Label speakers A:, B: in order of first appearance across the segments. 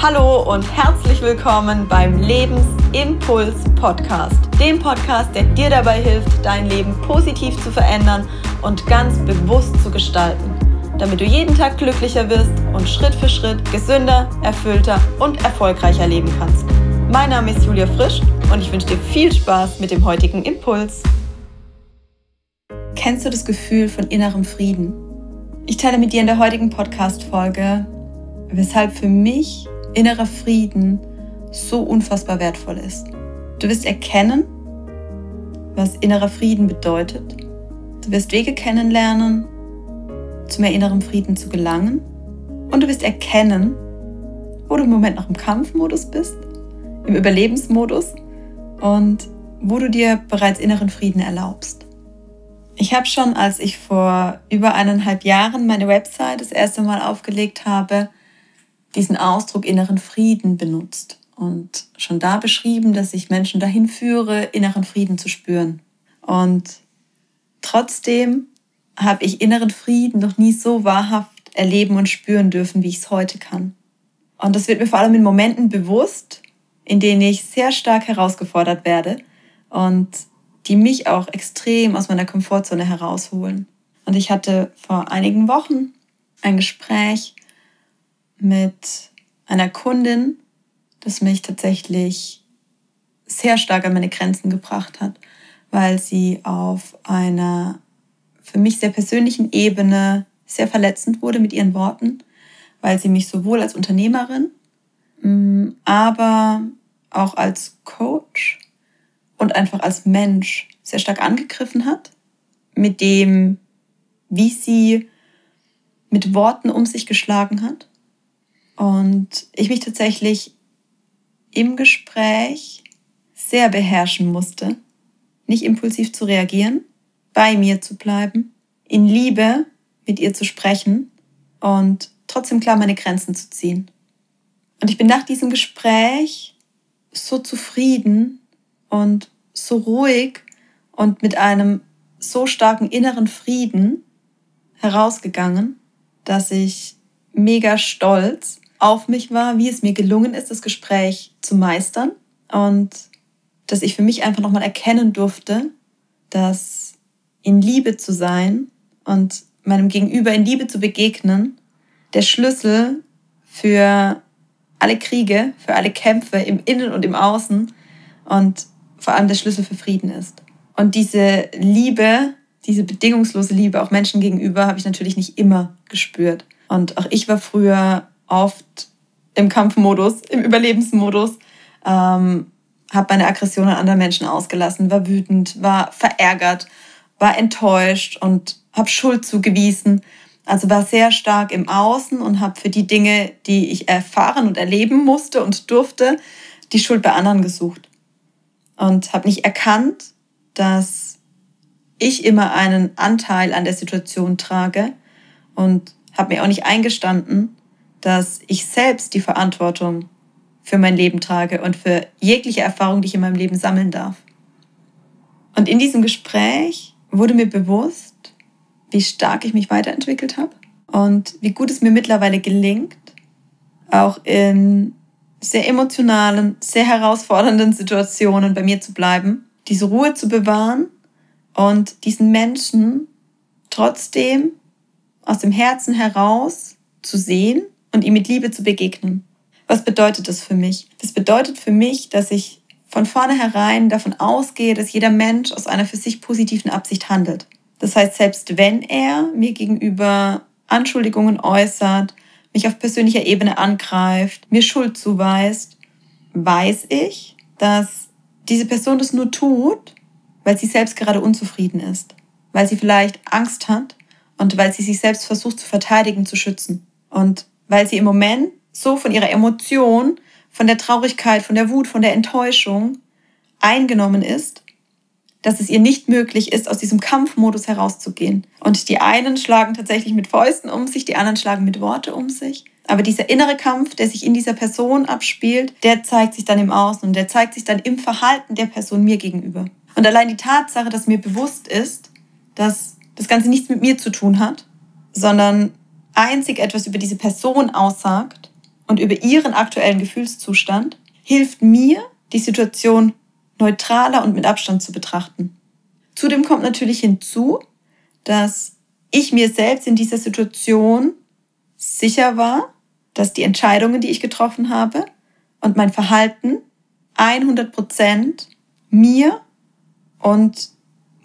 A: Hallo und herzlich willkommen beim Lebensimpuls Podcast, dem Podcast, der dir dabei hilft, dein Leben positiv zu verändern und ganz bewusst zu gestalten, damit du jeden Tag glücklicher wirst und Schritt für Schritt gesünder, erfüllter und erfolgreicher leben kannst. Mein Name ist Julia Frisch und ich wünsche dir viel Spaß mit dem heutigen Impuls. Kennst du das Gefühl von innerem Frieden? Ich teile mit dir in der heutigen Podcast-Folge, weshalb für mich innerer Frieden so unfassbar wertvoll ist. Du wirst erkennen, was innerer Frieden bedeutet. Du wirst Wege kennenlernen, zu mehr innerem Frieden zu gelangen. Und du wirst erkennen, wo du im Moment noch im Kampfmodus bist, im Überlebensmodus und wo du dir bereits inneren Frieden erlaubst. Ich habe schon, als ich vor über eineinhalb Jahren meine Website das erste Mal aufgelegt habe, diesen Ausdruck inneren Frieden benutzt und schon da beschrieben, dass ich Menschen dahin führe, inneren Frieden zu spüren. Und trotzdem habe ich inneren Frieden noch nie so wahrhaft erleben und spüren dürfen, wie ich es heute kann. Und das wird mir vor allem in Momenten bewusst, in denen ich sehr stark herausgefordert werde und die mich auch extrem aus meiner Komfortzone herausholen. Und ich hatte vor einigen Wochen ein Gespräch mit einer Kundin, das mich tatsächlich sehr stark an meine Grenzen gebracht hat, weil sie auf einer für mich sehr persönlichen Ebene sehr verletzend wurde mit ihren Worten, weil sie mich sowohl als Unternehmerin, mm, aber auch als Coach und einfach als Mensch sehr stark angegriffen hat, mit dem, wie sie mit Worten um sich geschlagen hat und ich mich tatsächlich im Gespräch sehr beherrschen musste, nicht impulsiv zu reagieren, bei mir zu bleiben, in Liebe mit ihr zu sprechen und trotzdem klar meine Grenzen zu ziehen. Und ich bin nach diesem Gespräch so zufrieden und so ruhig und mit einem so starken inneren Frieden herausgegangen, dass ich mega stolz auf mich war, wie es mir gelungen ist, das Gespräch zu meistern und dass ich für mich einfach nochmal erkennen durfte, dass in Liebe zu sein und meinem Gegenüber in Liebe zu begegnen, der Schlüssel für alle Kriege, für alle Kämpfe im Innen und im Außen und vor allem der Schlüssel für Frieden ist. Und diese Liebe, diese bedingungslose Liebe auch Menschen gegenüber, habe ich natürlich nicht immer gespürt. Und auch ich war früher oft im Kampfmodus, im Überlebensmodus, ähm, habe meine Aggression an andere Menschen ausgelassen, war wütend, war verärgert, war enttäuscht und habe Schuld zugewiesen. Also war sehr stark im Außen und habe für die Dinge, die ich erfahren und erleben musste und durfte, die Schuld bei anderen gesucht. Und habe nicht erkannt, dass ich immer einen Anteil an der Situation trage und habe mir auch nicht eingestanden, dass ich selbst die Verantwortung für mein Leben trage und für jegliche Erfahrung, die ich in meinem Leben sammeln darf. Und in diesem Gespräch wurde mir bewusst, wie stark ich mich weiterentwickelt habe und wie gut es mir mittlerweile gelingt, auch in sehr emotionalen, sehr herausfordernden Situationen bei mir zu bleiben, diese Ruhe zu bewahren und diesen Menschen trotzdem aus dem Herzen heraus zu sehen und ihm mit Liebe zu begegnen. Was bedeutet das für mich? Das bedeutet für mich, dass ich von vornherein davon ausgehe, dass jeder Mensch aus einer für sich positiven Absicht handelt. Das heißt, selbst wenn er mir gegenüber Anschuldigungen äußert, mich auf persönlicher Ebene angreift, mir Schuld zuweist, weiß ich, dass diese Person das nur tut, weil sie selbst gerade unzufrieden ist, weil sie vielleicht Angst hat und weil sie sich selbst versucht zu verteidigen, zu schützen. Und weil sie im Moment so von ihrer Emotion, von der Traurigkeit, von der Wut, von der Enttäuschung eingenommen ist, dass es ihr nicht möglich ist, aus diesem Kampfmodus herauszugehen. Und die einen schlagen tatsächlich mit Fäusten um sich, die anderen schlagen mit Worte um sich. Aber dieser innere Kampf, der sich in dieser Person abspielt, der zeigt sich dann im Außen und der zeigt sich dann im Verhalten der Person mir gegenüber. Und allein die Tatsache, dass mir bewusst ist, dass das Ganze nichts mit mir zu tun hat, sondern einzig etwas über diese Person aussagt und über ihren aktuellen Gefühlszustand hilft mir, die Situation neutraler und mit Abstand zu betrachten. Zudem kommt natürlich hinzu, dass ich mir selbst in dieser Situation sicher war, dass die Entscheidungen, die ich getroffen habe und mein Verhalten 100 Prozent mir und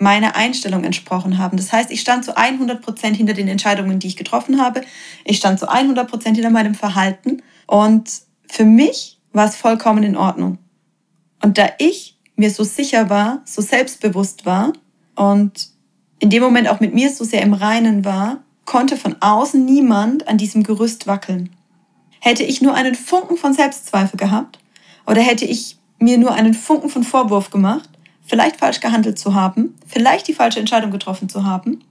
A: meiner Einstellung entsprochen haben. Das heißt, ich stand zu 100 Prozent hinter den Entscheidungen, die ich getroffen habe. Ich stand zu 100 Prozent hinter meinem Verhalten. Und für mich war es vollkommen in Ordnung. Und da ich mir so sicher war, so selbstbewusst war und in dem Moment auch mit mir so sehr im Reinen war, konnte von außen niemand an diesem Gerüst wackeln. Hätte ich nur einen Funken von Selbstzweifel gehabt oder hätte ich mir nur einen Funken von Vorwurf gemacht, vielleicht falsch gehandelt zu haben, vielleicht die falsche Entscheidung getroffen zu haben,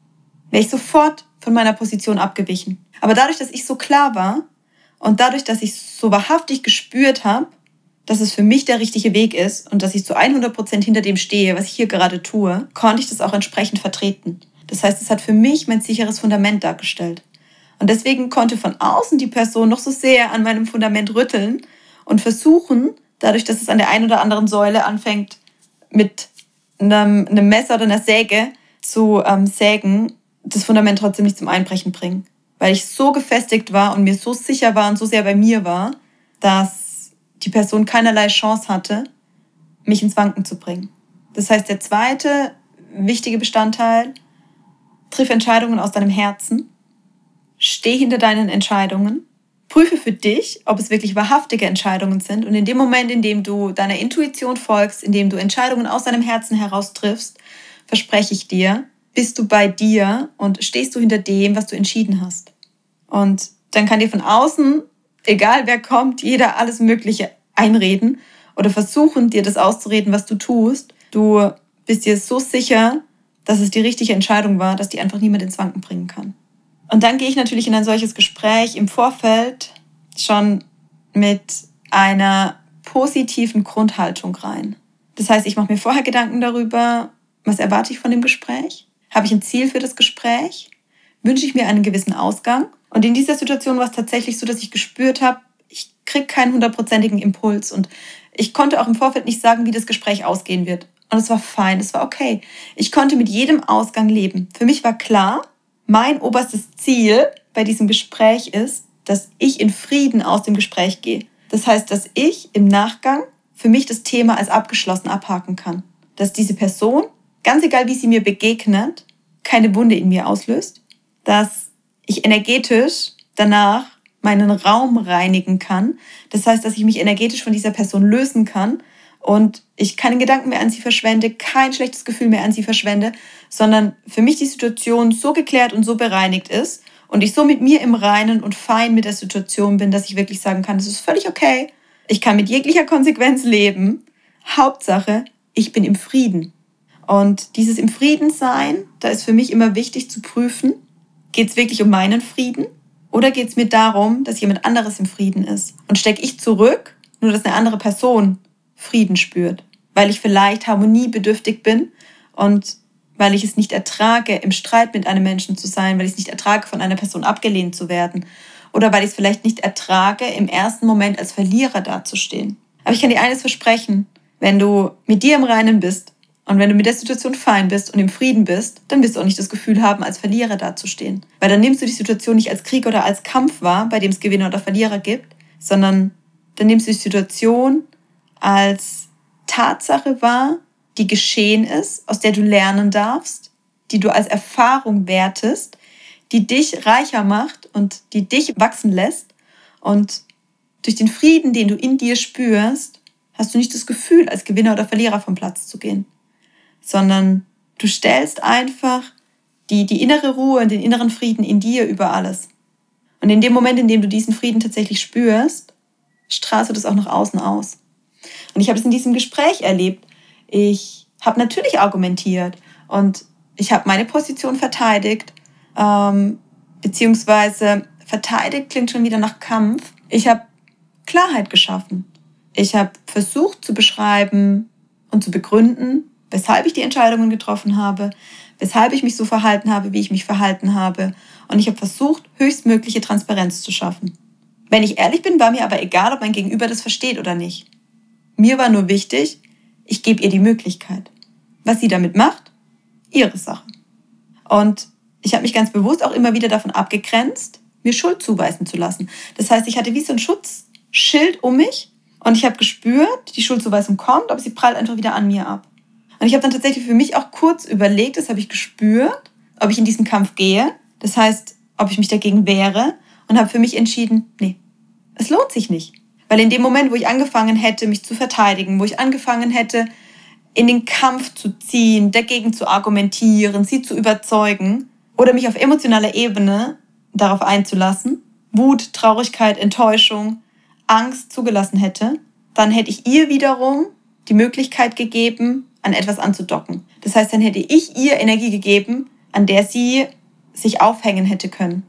A: wäre ich sofort von meiner Position abgewichen. Aber dadurch, dass ich so klar war und dadurch, dass ich so wahrhaftig gespürt habe, dass es für mich der richtige Weg ist und dass ich zu 100% hinter dem stehe, was ich hier gerade tue, konnte ich das auch entsprechend vertreten. Das heißt, es hat für mich mein sicheres Fundament dargestellt. Und deswegen konnte von außen die Person noch so sehr an meinem Fundament rütteln und versuchen, dadurch, dass es an der einen oder anderen Säule anfängt, mit einem, einem Messer oder einer Säge zu ähm, sägen, das Fundament trotzdem nicht zum Einbrechen bringen. Weil ich so gefestigt war und mir so sicher war und so sehr bei mir war, dass die Person keinerlei Chance hatte, mich ins Wanken zu bringen. Das heißt, der zweite wichtige Bestandteil, triff Entscheidungen aus deinem Herzen, steh hinter deinen Entscheidungen Prüfe für dich, ob es wirklich wahrhaftige Entscheidungen sind. Und in dem Moment, in dem du deiner Intuition folgst, in dem du Entscheidungen aus deinem Herzen heraus triffst, verspreche ich dir, bist du bei dir und stehst du hinter dem, was du entschieden hast. Und dann kann dir von außen, egal wer kommt, jeder alles Mögliche einreden oder versuchen, dir das auszureden, was du tust. Du bist dir so sicher, dass es die richtige Entscheidung war, dass die einfach niemand ins Wanken bringen kann. Und dann gehe ich natürlich in ein solches Gespräch im Vorfeld schon mit einer positiven Grundhaltung rein. Das heißt, ich mache mir vorher Gedanken darüber, was erwarte ich von dem Gespräch? Habe ich ein Ziel für das Gespräch? Wünsche ich mir einen gewissen Ausgang? Und in dieser Situation war es tatsächlich so, dass ich gespürt habe, ich kriege keinen hundertprozentigen Impuls und ich konnte auch im Vorfeld nicht sagen, wie das Gespräch ausgehen wird. Und es war fein, es war okay. Ich konnte mit jedem Ausgang leben. Für mich war klar, mein oberstes Ziel bei diesem Gespräch ist, dass ich in Frieden aus dem Gespräch gehe. Das heißt, dass ich im Nachgang für mich das Thema als abgeschlossen abhaken kann. Dass diese Person, ganz egal wie sie mir begegnet, keine Wunde in mir auslöst. Dass ich energetisch danach meinen Raum reinigen kann. Das heißt, dass ich mich energetisch von dieser Person lösen kann und ich keinen Gedanken mehr an sie verschwende, kein schlechtes Gefühl mehr an sie verschwende, sondern für mich die Situation so geklärt und so bereinigt ist und ich so mit mir im Reinen und fein mit der Situation bin, dass ich wirklich sagen kann, es ist völlig okay. Ich kann mit jeglicher Konsequenz leben. Hauptsache, ich bin im Frieden. Und dieses im Frieden sein, da ist für mich immer wichtig zu prüfen, geht es wirklich um meinen Frieden oder geht es mir darum, dass jemand anderes im Frieden ist? Und stecke ich zurück, nur dass eine andere Person Frieden spürt, weil ich vielleicht harmoniebedürftig bin und weil ich es nicht ertrage, im Streit mit einem Menschen zu sein, weil ich es nicht ertrage, von einer Person abgelehnt zu werden oder weil ich es vielleicht nicht ertrage, im ersten Moment als Verlierer dazustehen. Aber ich kann dir eines versprechen, wenn du mit dir im Reinen bist und wenn du mit der Situation fein bist und im Frieden bist, dann wirst du auch nicht das Gefühl haben, als Verlierer dazustehen. Weil dann nimmst du die Situation nicht als Krieg oder als Kampf wahr, bei dem es Gewinner oder Verlierer gibt, sondern dann nimmst du die Situation als Tatsache wahr, die geschehen ist, aus der du lernen darfst, die du als Erfahrung wertest, die dich reicher macht und die dich wachsen lässt. Und durch den Frieden, den du in dir spürst, hast du nicht das Gefühl, als Gewinner oder Verlierer vom Platz zu gehen, sondern du stellst einfach die, die innere Ruhe und den inneren Frieden in dir über alles. Und in dem Moment, in dem du diesen Frieden tatsächlich spürst, strahlst du das auch nach außen aus. Und ich habe es in diesem Gespräch erlebt. Ich habe natürlich argumentiert und ich habe meine Position verteidigt, ähm, beziehungsweise verteidigt klingt schon wieder nach Kampf. Ich habe Klarheit geschaffen. Ich habe versucht zu beschreiben und zu begründen, weshalb ich die Entscheidungen getroffen habe, weshalb ich mich so verhalten habe, wie ich mich verhalten habe. Und ich habe versucht, höchstmögliche Transparenz zu schaffen. Wenn ich ehrlich bin, war mir aber egal, ob mein Gegenüber das versteht oder nicht. Mir war nur wichtig, ich gebe ihr die Möglichkeit. Was sie damit macht, ihre Sache. Und ich habe mich ganz bewusst auch immer wieder davon abgegrenzt, mir Schuld zuweisen zu lassen. Das heißt, ich hatte wie so ein Schutzschild um mich und ich habe gespürt, die Schuldzuweisung kommt, aber sie prallt einfach wieder an mir ab. Und ich habe dann tatsächlich für mich auch kurz überlegt, das habe ich gespürt, ob ich in diesen Kampf gehe. Das heißt, ob ich mich dagegen wehre und habe für mich entschieden, nee, es lohnt sich nicht. Weil in dem Moment, wo ich angefangen hätte, mich zu verteidigen, wo ich angefangen hätte, in den Kampf zu ziehen, dagegen zu argumentieren, sie zu überzeugen oder mich auf emotionaler Ebene darauf einzulassen, Wut, Traurigkeit, Enttäuschung, Angst zugelassen hätte, dann hätte ich ihr wiederum die Möglichkeit gegeben, an etwas anzudocken. Das heißt, dann hätte ich ihr Energie gegeben, an der sie sich aufhängen hätte können.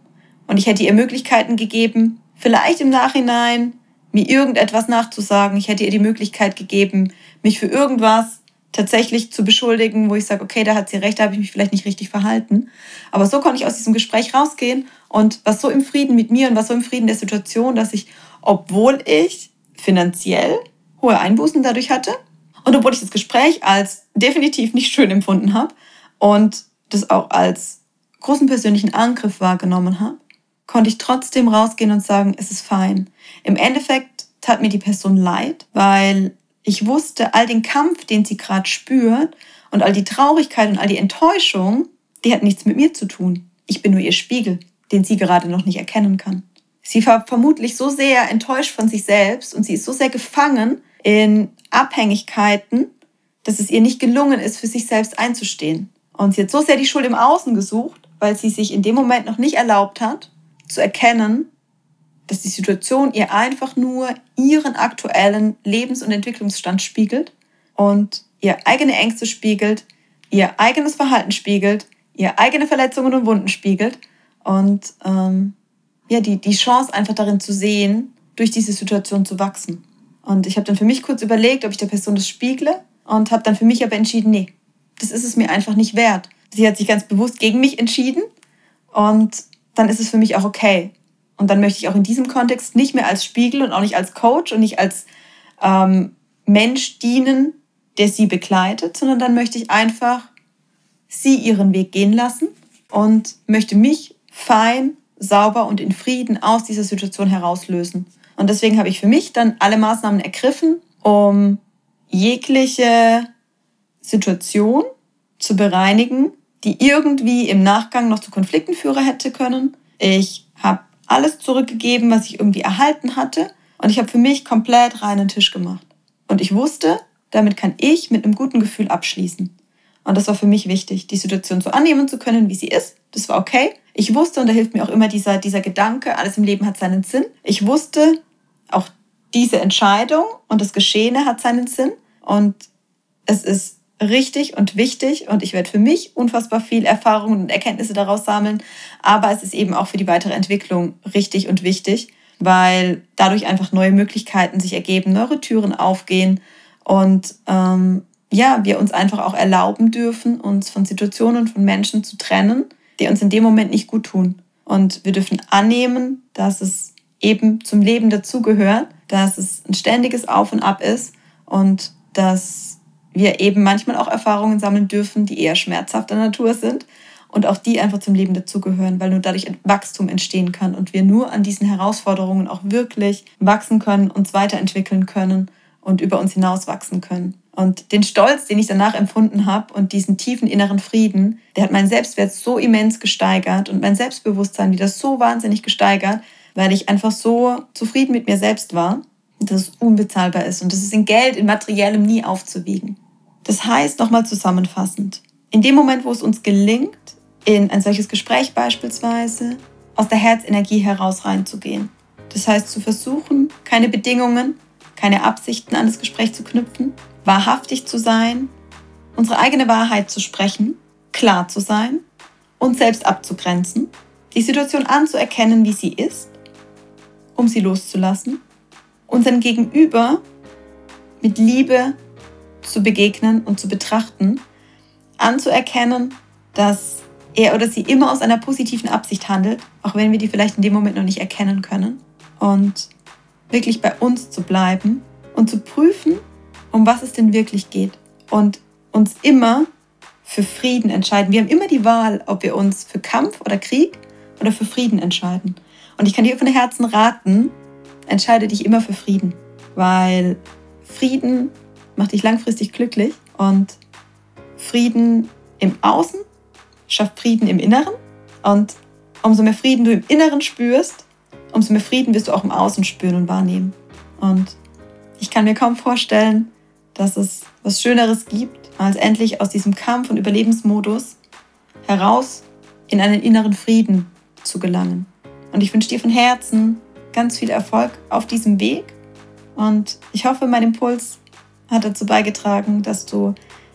A: Und ich hätte ihr Möglichkeiten gegeben, vielleicht im Nachhinein mir irgendetwas nachzusagen. Ich hätte ihr die Möglichkeit gegeben, mich für irgendwas tatsächlich zu beschuldigen, wo ich sage, okay, da hat sie recht, da habe ich mich vielleicht nicht richtig verhalten. Aber so konnte ich aus diesem Gespräch rausgehen und was so im Frieden mit mir und was so im Frieden der Situation, dass ich, obwohl ich finanziell hohe Einbußen dadurch hatte, und obwohl ich das Gespräch als definitiv nicht schön empfunden habe und das auch als großen persönlichen Angriff wahrgenommen habe, konnte ich trotzdem rausgehen und sagen, es ist fein. Im Endeffekt tat mir die Person leid, weil ich wusste, all den Kampf, den sie gerade spürt und all die Traurigkeit und all die Enttäuschung, die hat nichts mit mir zu tun. Ich bin nur ihr Spiegel, den sie gerade noch nicht erkennen kann. Sie war vermutlich so sehr enttäuscht von sich selbst und sie ist so sehr gefangen in Abhängigkeiten, dass es ihr nicht gelungen ist, für sich selbst einzustehen. Und sie hat so sehr die Schuld im Außen gesucht, weil sie sich in dem Moment noch nicht erlaubt hat, zu erkennen, dass die Situation ihr einfach nur ihren aktuellen Lebens- und Entwicklungsstand spiegelt und ihr eigene Ängste spiegelt, ihr eigenes Verhalten spiegelt, ihr eigene Verletzungen und Wunden spiegelt und ähm, ja, die, die Chance einfach darin zu sehen, durch diese Situation zu wachsen. Und ich habe dann für mich kurz überlegt, ob ich der Person das spiegle und habe dann für mich aber entschieden, nee, das ist es mir einfach nicht wert. Sie hat sich ganz bewusst gegen mich entschieden und dann ist es für mich auch okay. Und dann möchte ich auch in diesem Kontext nicht mehr als Spiegel und auch nicht als Coach und nicht als ähm, Mensch dienen, der sie begleitet, sondern dann möchte ich einfach sie ihren Weg gehen lassen und möchte mich fein, sauber und in Frieden aus dieser Situation herauslösen. Und deswegen habe ich für mich dann alle Maßnahmen ergriffen, um jegliche Situation zu bereinigen, die irgendwie im Nachgang noch zu Konflikten führen hätte können. Ich habe alles zurückgegeben, was ich irgendwie erhalten hatte. Und ich habe für mich komplett reinen Tisch gemacht. Und ich wusste, damit kann ich mit einem guten Gefühl abschließen. Und das war für mich wichtig, die Situation so annehmen zu können, wie sie ist. Das war okay. Ich wusste, und da hilft mir auch immer dieser, dieser Gedanke, alles im Leben hat seinen Sinn. Ich wusste, auch diese Entscheidung und das Geschehene hat seinen Sinn. Und es ist richtig und wichtig und ich werde für mich unfassbar viel Erfahrungen und Erkenntnisse daraus sammeln. Aber es ist eben auch für die weitere Entwicklung richtig und wichtig, weil dadurch einfach neue Möglichkeiten sich ergeben, neue Türen aufgehen und ähm, ja, wir uns einfach auch erlauben dürfen, uns von Situationen von Menschen zu trennen, die uns in dem Moment nicht gut tun. Und wir dürfen annehmen, dass es eben zum Leben dazugehört, dass es ein ständiges Auf und Ab ist und dass wir eben manchmal auch Erfahrungen sammeln dürfen, die eher schmerzhafter Natur sind und auch die einfach zum Leben dazugehören, weil nur dadurch Wachstum entstehen kann und wir nur an diesen Herausforderungen auch wirklich wachsen können, uns weiterentwickeln können und über uns hinaus wachsen können. Und den Stolz, den ich danach empfunden habe und diesen tiefen inneren Frieden, der hat meinen Selbstwert so immens gesteigert und mein Selbstbewusstsein wieder so wahnsinnig gesteigert, weil ich einfach so zufrieden mit mir selbst war, dass es unbezahlbar ist und das ist in Geld, in materiellem nie aufzuwiegen. Das heißt, nochmal zusammenfassend, in dem Moment, wo es uns gelingt, in ein solches Gespräch beispielsweise aus der Herzenergie heraus reinzugehen, das heißt zu versuchen, keine Bedingungen, keine Absichten an das Gespräch zu knüpfen, wahrhaftig zu sein, unsere eigene Wahrheit zu sprechen, klar zu sein, uns selbst abzugrenzen, die Situation anzuerkennen, wie sie ist, um sie loszulassen, unseren Gegenüber mit Liebe zu begegnen und zu betrachten, anzuerkennen, dass er oder sie immer aus einer positiven Absicht handelt, auch wenn wir die vielleicht in dem Moment noch nicht erkennen können. und wirklich bei uns zu bleiben und zu prüfen, um was es denn wirklich geht. Und uns immer für Frieden entscheiden. Wir haben immer die Wahl, ob wir uns für Kampf oder Krieg oder für Frieden entscheiden. Und ich kann dir von Herzen raten, entscheide dich immer für Frieden, weil Frieden macht dich langfristig glücklich und Frieden im Außen schafft Frieden im Inneren und umso mehr Frieden du im Inneren spürst, umso mehr Frieden wirst du auch im Außen spüren und wahrnehmen. Und ich kann mir kaum vorstellen, dass es was Schöneres gibt, als endlich aus diesem Kampf- und Überlebensmodus heraus in einen inneren Frieden zu gelangen. Und ich wünsche dir von Herzen ganz viel Erfolg auf diesem Weg. Und ich hoffe, mein Impuls hat dazu beigetragen, dass du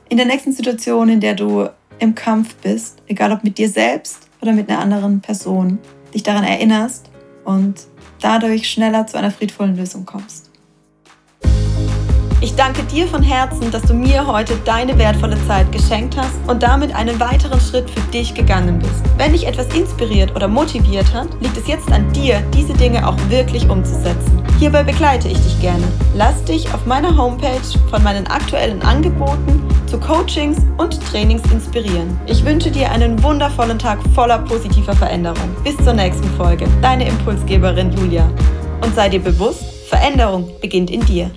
A: in der nächsten Situation, in der du im Kampf bist, egal ob mit dir selbst oder mit einer anderen Person, dich daran erinnerst und dadurch schneller zu einer friedvollen Lösung kommst. Ich danke dir von Herzen, dass du mir heute deine wertvolle Zeit geschenkt hast und damit einen weiteren Schritt für dich gegangen bist. Wenn dich etwas inspiriert oder motiviert hat, liegt es jetzt an dir, diese Dinge auch wirklich umzusetzen. Hierbei begleite ich dich gerne. Lass dich auf meiner Homepage von meinen aktuellen Angeboten zu Coachings und Trainings inspirieren. Ich wünsche dir einen wundervollen Tag voller positiver Veränderung. Bis zur nächsten Folge. Deine Impulsgeberin Julia. Und sei dir bewusst, Veränderung beginnt in dir.